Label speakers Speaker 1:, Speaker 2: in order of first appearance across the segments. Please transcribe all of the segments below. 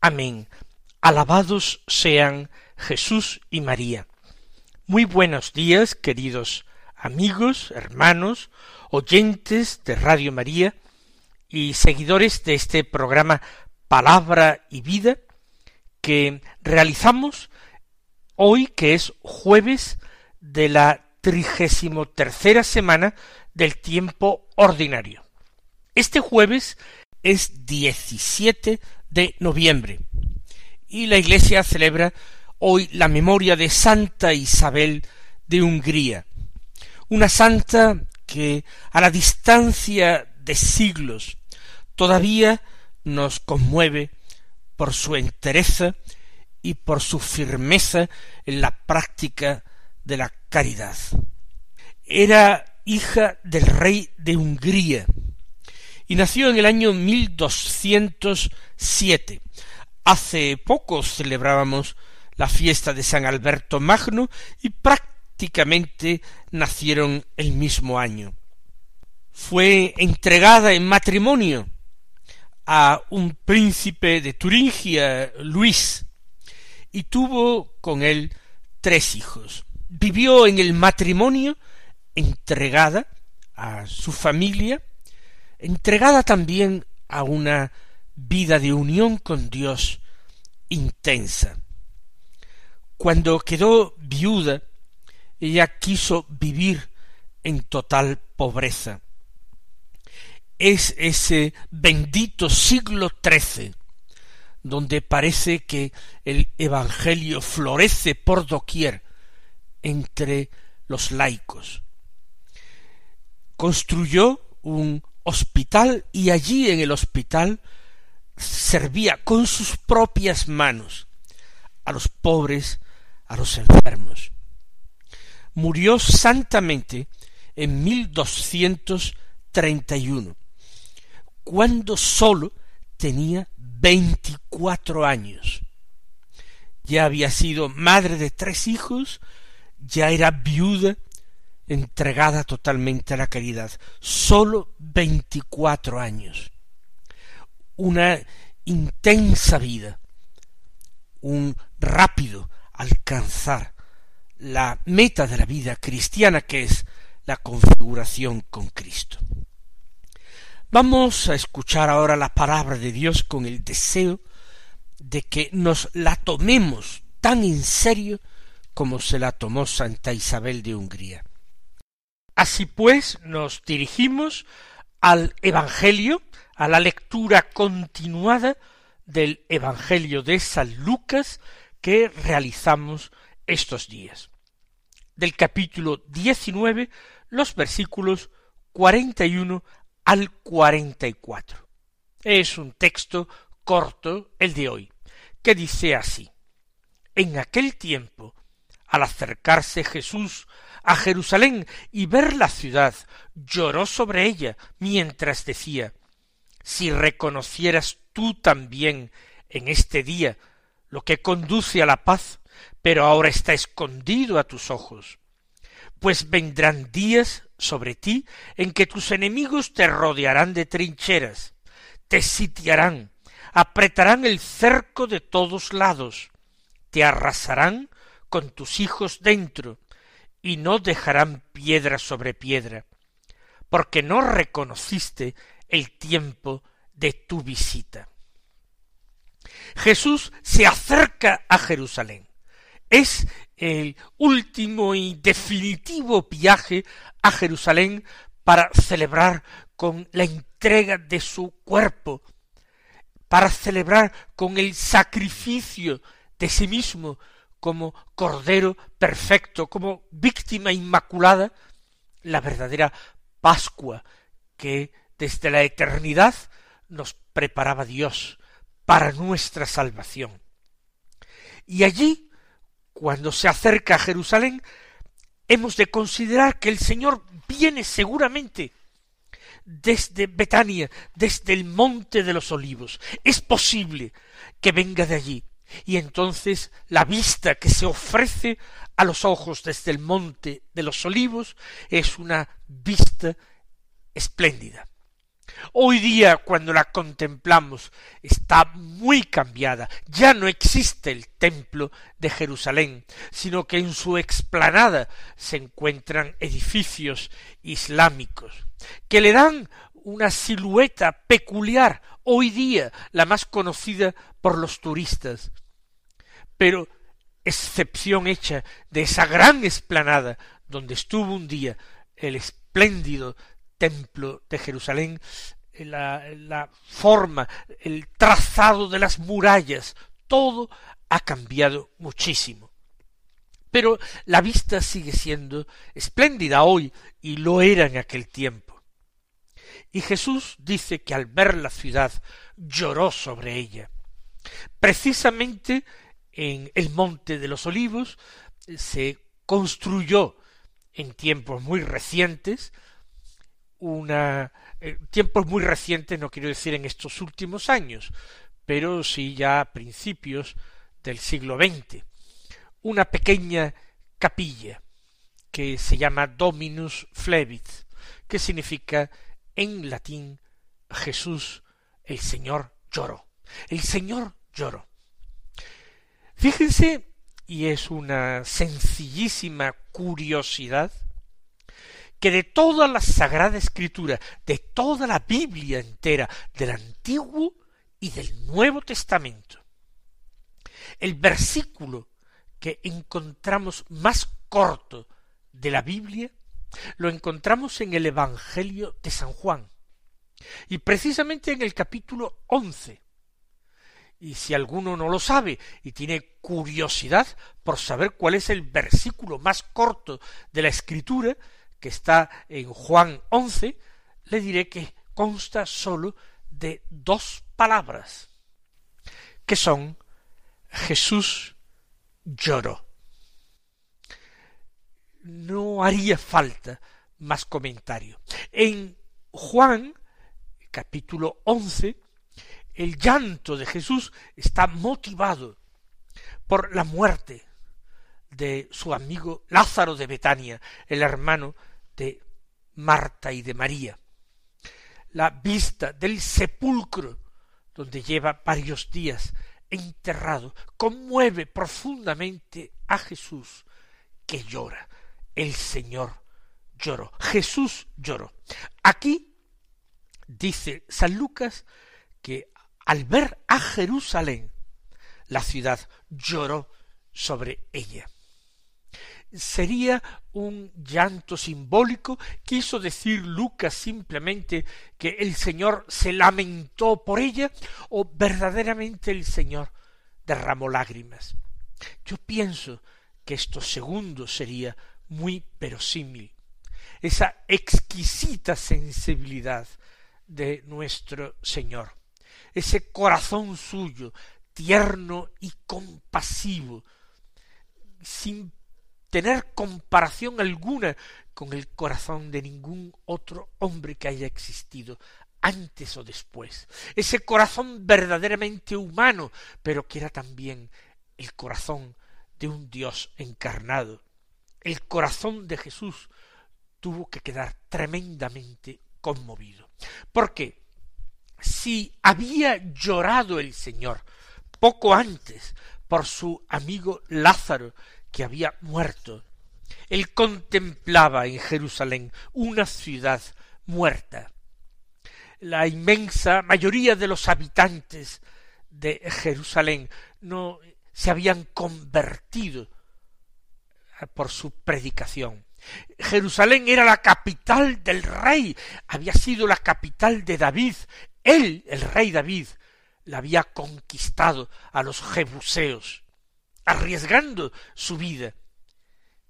Speaker 1: Amén. Alabados sean Jesús y María. Muy buenos días, queridos amigos, hermanos, oyentes de Radio María y seguidores de este programa Palabra y Vida que realizamos hoy que es jueves de la trigésimo tercera semana del tiempo ordinario. Este jueves es 17 de noviembre y la Iglesia celebra hoy la memoria de Santa Isabel de Hungría, una santa que a la distancia de siglos todavía nos conmueve por su entereza y por su firmeza en la práctica de la caridad. Era hija del rey de Hungría, y nació en el año 1207. Hace poco celebrábamos la fiesta de San Alberto Magno y prácticamente nacieron el mismo año. Fue entregada en matrimonio a un príncipe de Turingia, Luis, y tuvo con él tres hijos. Vivió en el matrimonio entregada a su familia, entregada también a una vida de unión con Dios intensa. Cuando quedó viuda, ella quiso vivir en total pobreza. Es ese bendito siglo XIII, donde parece que el Evangelio florece por doquier entre los laicos. Construyó un hospital y allí en el hospital servía con sus propias manos a los pobres, a los enfermos. Murió santamente en 1231, cuando sólo tenía veinticuatro años. Ya había sido madre de tres hijos, ya era viuda entregada totalmente a la caridad, sólo veinticuatro años. Una intensa vida, un rápido alcanzar la meta de la vida cristiana que es la configuración con Cristo. Vamos a escuchar ahora la palabra de Dios con el deseo de que nos la tomemos tan en serio como se la tomó Santa Isabel de Hungría. Así pues, nos dirigimos al Evangelio, a la lectura continuada del Evangelio de San Lucas que realizamos estos días. Del capítulo diecinueve, los versículos cuarenta y uno al cuarenta y cuatro. Es un texto corto el de hoy, que dice así. En aquel tiempo, al acercarse Jesús a Jerusalén y ver la ciudad, lloró sobre ella mientras decía Si reconocieras tú también en este día lo que conduce a la paz, pero ahora está escondido a tus ojos. Pues vendrán días sobre ti en que tus enemigos te rodearán de trincheras, te sitiarán, apretarán el cerco de todos lados, te arrasarán con tus hijos dentro, y no dejarán piedra sobre piedra, porque no reconociste el tiempo de tu visita. Jesús se acerca a Jerusalén. Es el último y definitivo viaje a Jerusalén para celebrar con la entrega de su cuerpo, para celebrar con el sacrificio de sí mismo como Cordero perfecto, como víctima inmaculada, la verdadera Pascua que desde la eternidad nos preparaba Dios para nuestra salvación. Y allí, cuando se acerca a Jerusalén, hemos de considerar que el Señor viene seguramente desde Betania, desde el monte de los olivos. Es posible que venga de allí. Y entonces la vista que se ofrece a los ojos desde el monte de los olivos es una vista espléndida. Hoy día, cuando la contemplamos, está muy cambiada. Ya no existe el templo de Jerusalén, sino que en su explanada se encuentran edificios islámicos, que le dan una silueta peculiar, hoy día la más conocida por los turistas. Pero excepción hecha de esa gran explanada donde estuvo un día el espléndido templo de Jerusalén, la, la forma, el trazado de las murallas, todo ha cambiado muchísimo. Pero la vista sigue siendo espléndida hoy y lo era en aquel tiempo. Y Jesús dice que al ver la ciudad lloró sobre ella. Precisamente en el monte de los olivos se construyó en tiempos muy recientes una eh, tiempos muy recientes, no quiero decir en estos últimos años, pero sí ya a principios del siglo XX, una pequeña capilla que se llama Dominus Flevit, que significa en latín Jesús el Señor lloró. El Señor lloró. Fíjense, y es una sencillísima curiosidad, que de toda la Sagrada Escritura, de toda la Biblia entera, del Antiguo y del Nuevo Testamento, el versículo que encontramos más corto de la Biblia, lo encontramos en el Evangelio de San Juan, y precisamente en el capítulo once. Y si alguno no lo sabe y tiene curiosidad por saber cuál es el versículo más corto de la Escritura, que está en Juan once, le diré que consta sólo de dos palabras, que son Jesús lloró. No haría falta más comentario. En Juan, capítulo once, el llanto de Jesús está motivado por la muerte de su amigo Lázaro de Betania, el hermano de Marta y de María. La vista del sepulcro, donde lleva varios días enterrado, conmueve profundamente a Jesús, que llora. El Señor lloró. Jesús lloró. Aquí dice San Lucas que al ver a Jerusalén, la ciudad lloró sobre ella sería un llanto simbólico, quiso decir Lucas simplemente que el Señor se lamentó por ella, o verdaderamente el Señor derramó lágrimas. Yo pienso que esto segundo sería muy verosímil, esa exquisita sensibilidad de nuestro Señor, ese corazón suyo tierno y compasivo, sin tener comparación alguna con el corazón de ningún otro hombre que haya existido antes o después. Ese corazón verdaderamente humano, pero que era también el corazón de un Dios encarnado. El corazón de Jesús tuvo que quedar tremendamente conmovido. Porque si había llorado el Señor poco antes por su amigo Lázaro, que había muerto. Él contemplaba en Jerusalén una ciudad muerta. La inmensa mayoría de los habitantes de Jerusalén no se habían convertido por su predicación. Jerusalén era la capital del rey, había sido la capital de David. Él, el rey David, la había conquistado a los jebuseos arriesgando su vida,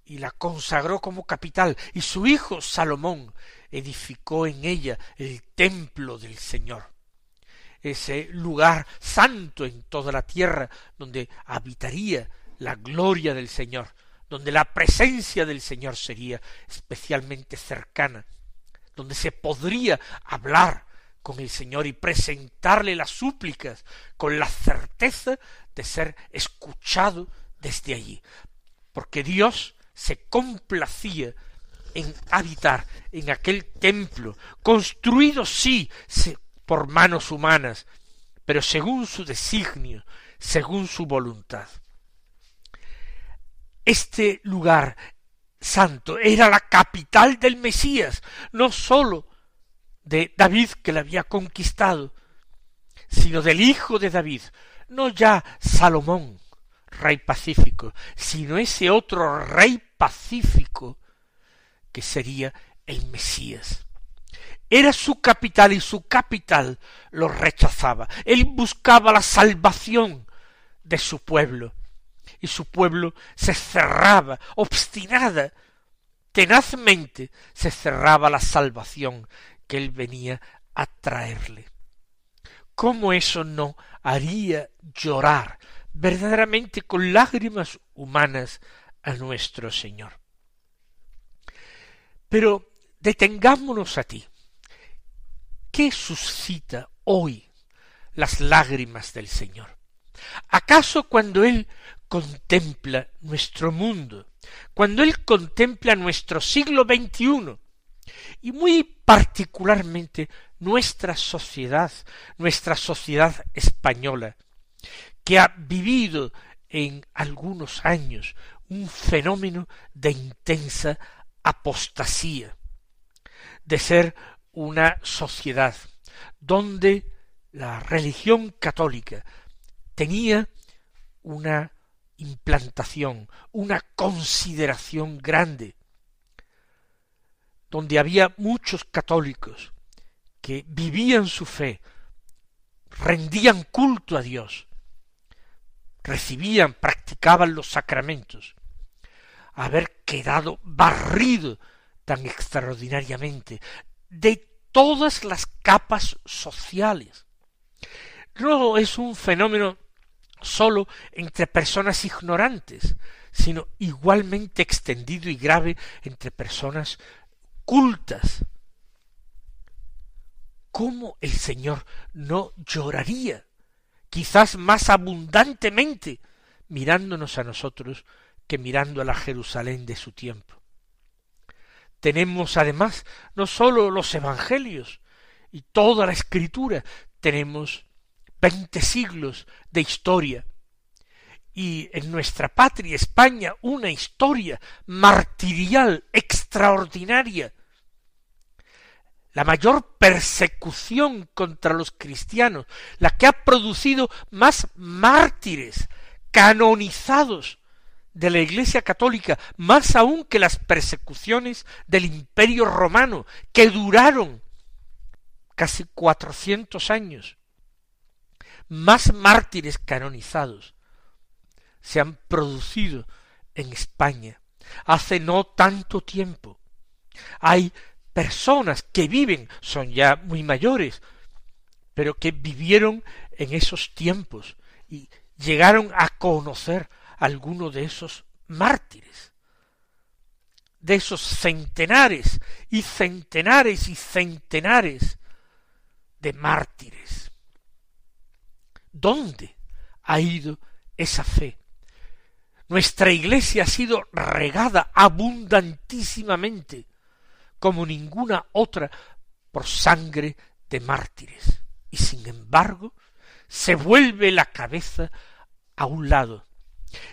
Speaker 1: y la consagró como capital, y su hijo Salomón edificó en ella el templo del Señor. ese lugar santo en toda la tierra donde habitaría la gloria del Señor, donde la presencia del Señor sería especialmente cercana, donde se podría hablar con el Señor y presentarle las súplicas con la certeza de ser escuchado desde allí, porque Dios se complacía en habitar en aquel templo, construido sí por manos humanas, pero según su designio, según su voluntad. Este lugar santo era la capital del Mesías, no sólo de David que la había conquistado, sino del hijo de David, no ya Salomón, rey pacífico, sino ese otro rey pacífico que sería el Mesías. Era su capital y su capital lo rechazaba. Él buscaba la salvación de su pueblo y su pueblo se cerraba, obstinada, tenazmente se cerraba la salvación que él venía a traerle. ¿Cómo eso no haría llorar verdaderamente con lágrimas humanas a nuestro Señor? Pero detengámonos a ti. ¿Qué suscita hoy las lágrimas del Señor? ¿Acaso cuando Él contempla nuestro mundo, cuando Él contempla nuestro siglo XXI, y muy particularmente nuestra sociedad, nuestra sociedad española, que ha vivido en algunos años un fenómeno de intensa apostasía, de ser una sociedad donde la religión católica tenía una implantación, una consideración grande, donde había muchos católicos que vivían su fe, rendían culto a Dios, recibían, practicaban los sacramentos, haber quedado barrido tan extraordinariamente de todas las capas sociales. No es un fenómeno sólo entre personas ignorantes, sino igualmente extendido y grave entre personas cultas. ¿Cómo el Señor no lloraría, quizás más abundantemente, mirándonos a nosotros que mirando a la Jerusalén de su tiempo? Tenemos además no sólo los evangelios y toda la escritura, tenemos veinte siglos de historia y en nuestra patria España una historia martirial extraordinaria la mayor persecución contra los cristianos, la que ha producido más mártires canonizados de la Iglesia católica, más aún que las persecuciones del Imperio romano, que duraron casi cuatrocientos años. Más mártires canonizados se han producido en España hace no tanto tiempo. Hay personas que viven, son ya muy mayores, pero que vivieron en esos tiempos y llegaron a conocer alguno de esos mártires, de esos centenares y centenares y centenares de mártires. ¿Dónde ha ido esa fe? Nuestra iglesia ha sido regada abundantísimamente como ninguna otra por sangre de mártires. Y sin embargo, se vuelve la cabeza a un lado,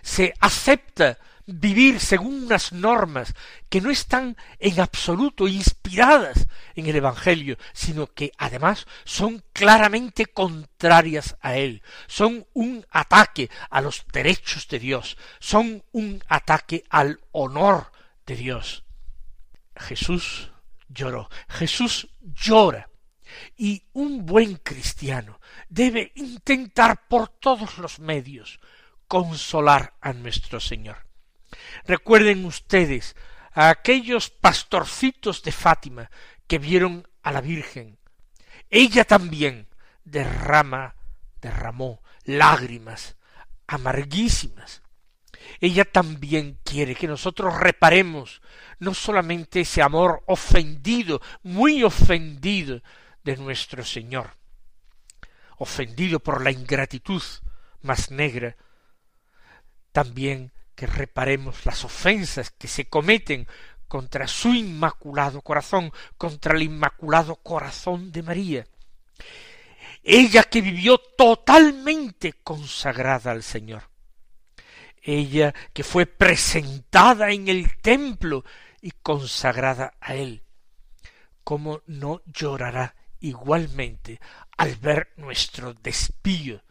Speaker 1: se acepta vivir según unas normas que no están en absoluto inspiradas en el Evangelio, sino que además son claramente contrarias a él, son un ataque a los derechos de Dios, son un ataque al honor de Dios. Jesús lloró. Jesús llora. Y un buen cristiano debe intentar por todos los medios consolar a nuestro Señor. Recuerden ustedes a aquellos pastorcitos de Fátima que vieron a la Virgen. Ella también derrama, derramó lágrimas amarguísimas. Ella también quiere que nosotros reparemos no solamente ese amor ofendido, muy ofendido de nuestro Señor, ofendido por la ingratitud más negra, también que reparemos las ofensas que se cometen contra su inmaculado corazón, contra el inmaculado corazón de María. Ella que vivió totalmente consagrada al Señor. Ella que fue presentada en el templo y consagrada a Él. ¿Cómo no llorará igualmente al ver nuestro despío,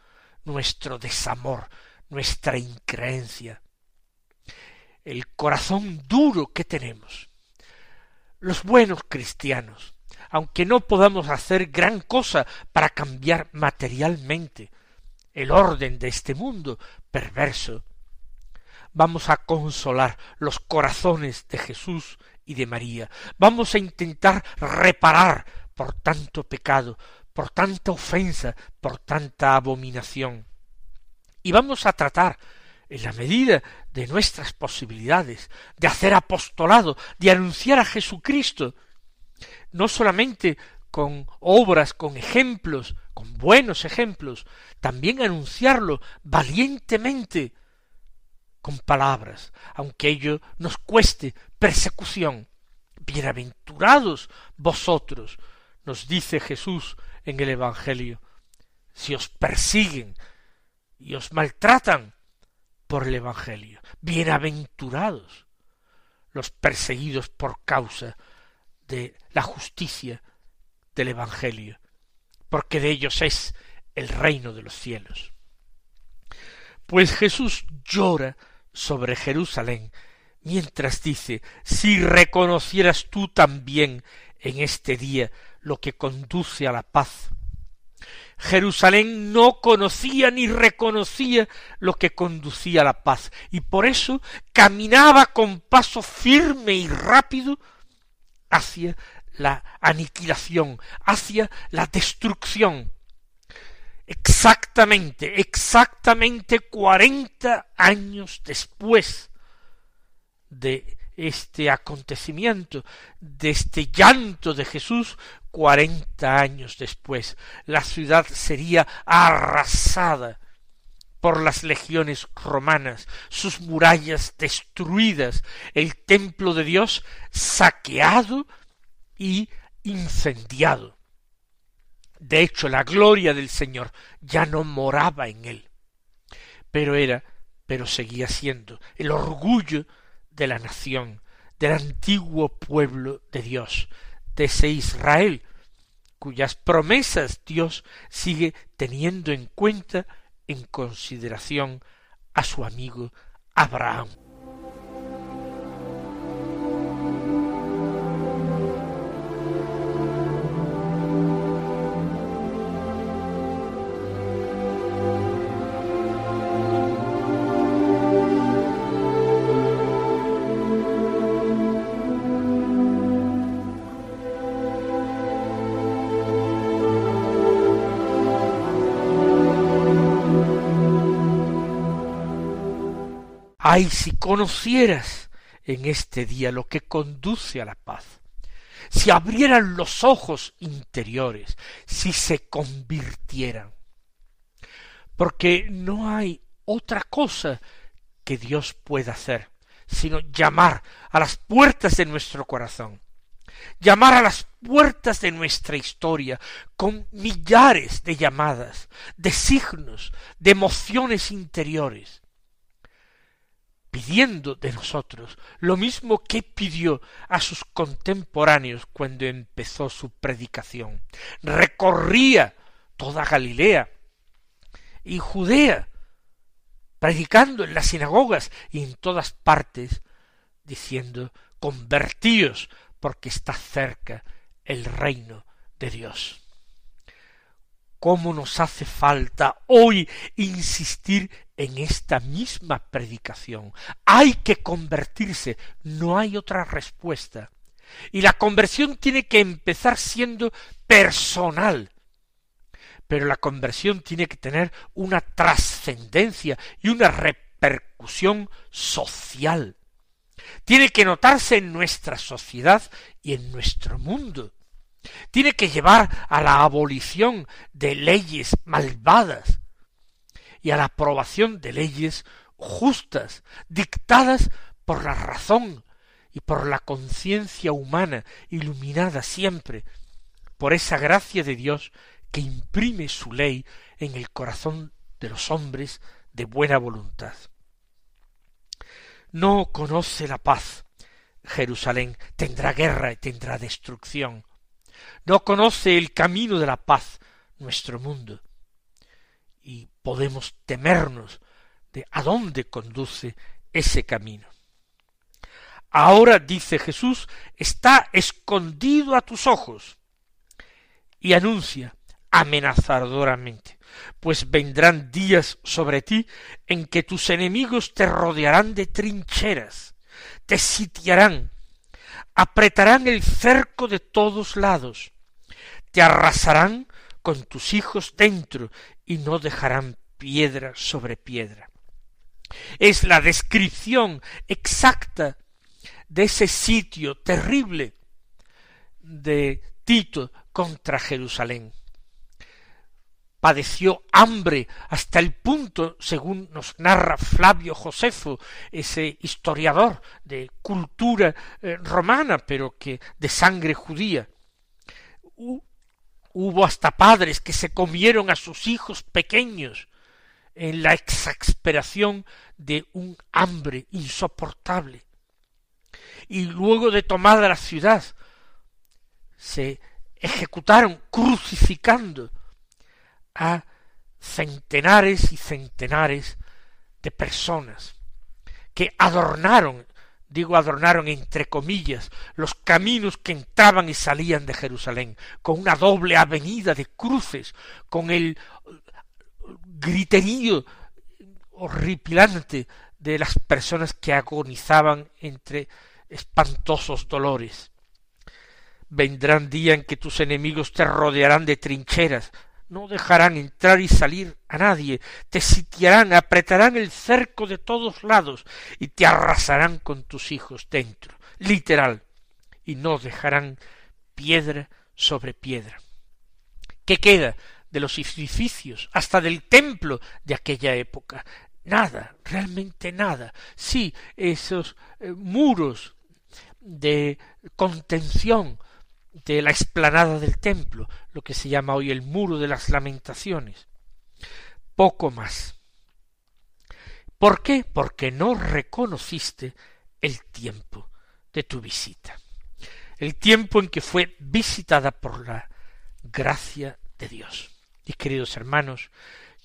Speaker 1: nuestro desamor, nuestra increencia? El corazón duro que tenemos. Los buenos cristianos, aunque no podamos hacer gran cosa para cambiar materialmente el orden de este mundo perverso, vamos a consolar los corazones de Jesús y de María, vamos a intentar reparar por tanto pecado, por tanta ofensa, por tanta abominación. Y vamos a tratar, en la medida de nuestras posibilidades, de hacer apostolado, de anunciar a Jesucristo, no solamente con obras, con ejemplos, con buenos ejemplos, también anunciarlo valientemente, con palabras, aunque ello nos cueste persecución. Bienaventurados vosotros, nos dice Jesús en el Evangelio, si os persiguen y os maltratan por el Evangelio. Bienaventurados los perseguidos por causa de la justicia del Evangelio, porque de ellos es el reino de los cielos. Pues Jesús llora sobre Jerusalén, mientras dice, si reconocieras tú también en este día lo que conduce a la paz. Jerusalén no conocía ni reconocía lo que conducía a la paz, y por eso caminaba con paso firme y rápido hacia la aniquilación, hacia la destrucción, exactamente, exactamente cuarenta años después de este acontecimiento, de este llanto de Jesús, cuarenta años después, la ciudad sería arrasada por las legiones romanas, sus murallas destruidas, el templo de Dios saqueado y incendiado. De hecho, la gloria del Señor ya no moraba en él, pero era, pero seguía siendo el orgullo de la nación, del antiguo pueblo de Dios, de ese Israel, cuyas promesas Dios sigue teniendo en cuenta en consideración a su amigo Abraham. Ay, si conocieras en este día lo que conduce a la paz, si abrieran los ojos interiores, si se convirtieran. Porque no hay otra cosa que Dios pueda hacer, sino llamar a las puertas de nuestro corazón, llamar a las puertas de nuestra historia con millares de llamadas, de signos, de emociones interiores, pidiendo de nosotros lo mismo que pidió a sus contemporáneos cuando empezó su predicación. Recorría toda Galilea y Judea, predicando en las sinagogas y en todas partes, diciendo convertíos porque está cerca el reino de Dios. ¿Cómo nos hace falta hoy insistir en esta misma predicación. Hay que convertirse, no hay otra respuesta. Y la conversión tiene que empezar siendo personal, pero la conversión tiene que tener una trascendencia y una repercusión social. Tiene que notarse en nuestra sociedad y en nuestro mundo. Tiene que llevar a la abolición de leyes malvadas y a la aprobación de leyes justas, dictadas por la razón y por la conciencia humana, iluminada siempre por esa gracia de Dios que imprime su ley en el corazón de los hombres de buena voluntad. No conoce la paz. Jerusalén tendrá guerra y tendrá destrucción. No conoce el camino de la paz nuestro mundo. Y podemos temernos de a dónde conduce ese camino. Ahora, dice Jesús, está escondido a tus ojos. Y anuncia amenazadoramente, pues vendrán días sobre ti en que tus enemigos te rodearán de trincheras, te sitiarán, apretarán el cerco de todos lados, te arrasarán con tus hijos dentro y no dejarán piedra sobre piedra. Es la descripción exacta de ese sitio terrible de Tito contra Jerusalén. Padeció hambre hasta el punto, según nos narra Flavio Josefo, ese historiador de cultura eh, romana, pero que de sangre judía. Hubo hasta padres que se comieron a sus hijos pequeños en la exasperación de un hambre insoportable y luego de tomada la ciudad se ejecutaron crucificando a centenares y centenares de personas que adornaron, digo adornaron entre comillas, los caminos que entraban y salían de Jerusalén, con una doble avenida de cruces, con el griterío horripilante de las personas que agonizaban entre espantosos dolores. Vendrán día en que tus enemigos te rodearán de trincheras, no dejarán entrar y salir a nadie, te sitiarán, apretarán el cerco de todos lados y te arrasarán con tus hijos dentro, literal, y no dejarán piedra sobre piedra. ¿Qué queda de los edificios, hasta del templo de aquella época? Nada, realmente nada. Sí, esos eh, muros de contención de la explanada del templo, lo que se llama hoy el muro de las lamentaciones. Poco más. ¿Por qué? Porque no reconociste el tiempo de tu visita, el tiempo en que fue visitada por la gracia de Dios. Y queridos hermanos,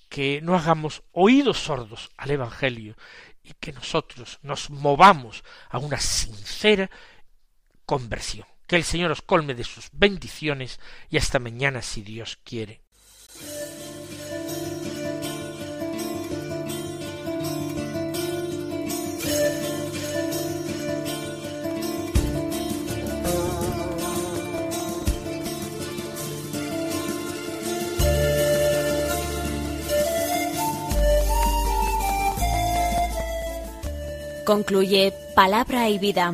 Speaker 1: que no hagamos oídos sordos al Evangelio y que nosotros nos movamos a una sincera conversión. Que el Señor os colme de sus bendiciones y hasta mañana si Dios quiere.
Speaker 2: Concluye Palabra y Vida,